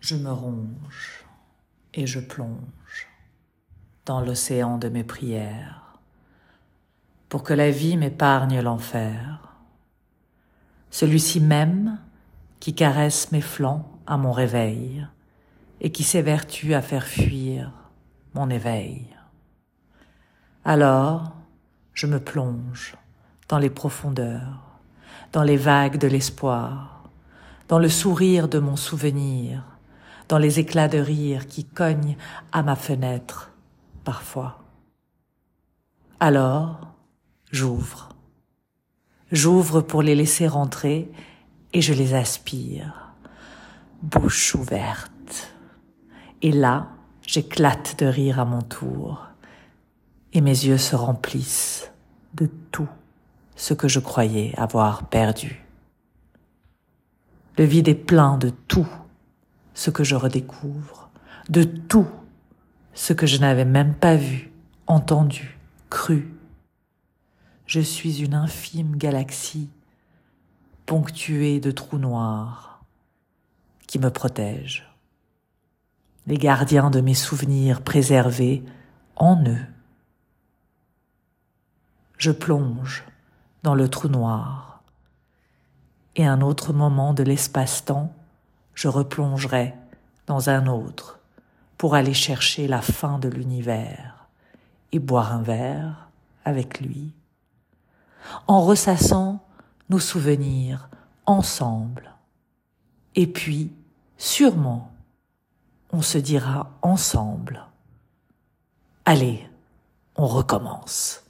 Je me ronge et je plonge dans l'océan de mes prières pour que la vie m'épargne l'enfer, celui-ci même qui caresse mes flancs à mon réveil et qui s'évertue à faire fuir mon éveil. Alors, je me plonge dans les profondeurs, dans les vagues de l'espoir, dans le sourire de mon souvenir, dans les éclats de rire qui cognent à ma fenêtre parfois. Alors, j'ouvre. J'ouvre pour les laisser rentrer et je les aspire, bouche ouverte. Et là, j'éclate de rire à mon tour et mes yeux se remplissent de tout ce que je croyais avoir perdu. Le vide est plein de tout ce que je redécouvre, de tout ce que je n'avais même pas vu, entendu, cru. Je suis une infime galaxie ponctuée de trous noirs qui me protègent, les gardiens de mes souvenirs préservés en eux. Je plonge dans le trou noir et un autre moment de l'espace-temps je replongerai dans un autre pour aller chercher la fin de l'univers et boire un verre avec lui, en ressassant nos souvenirs ensemble. Et puis, sûrement, on se dira ensemble, allez, on recommence.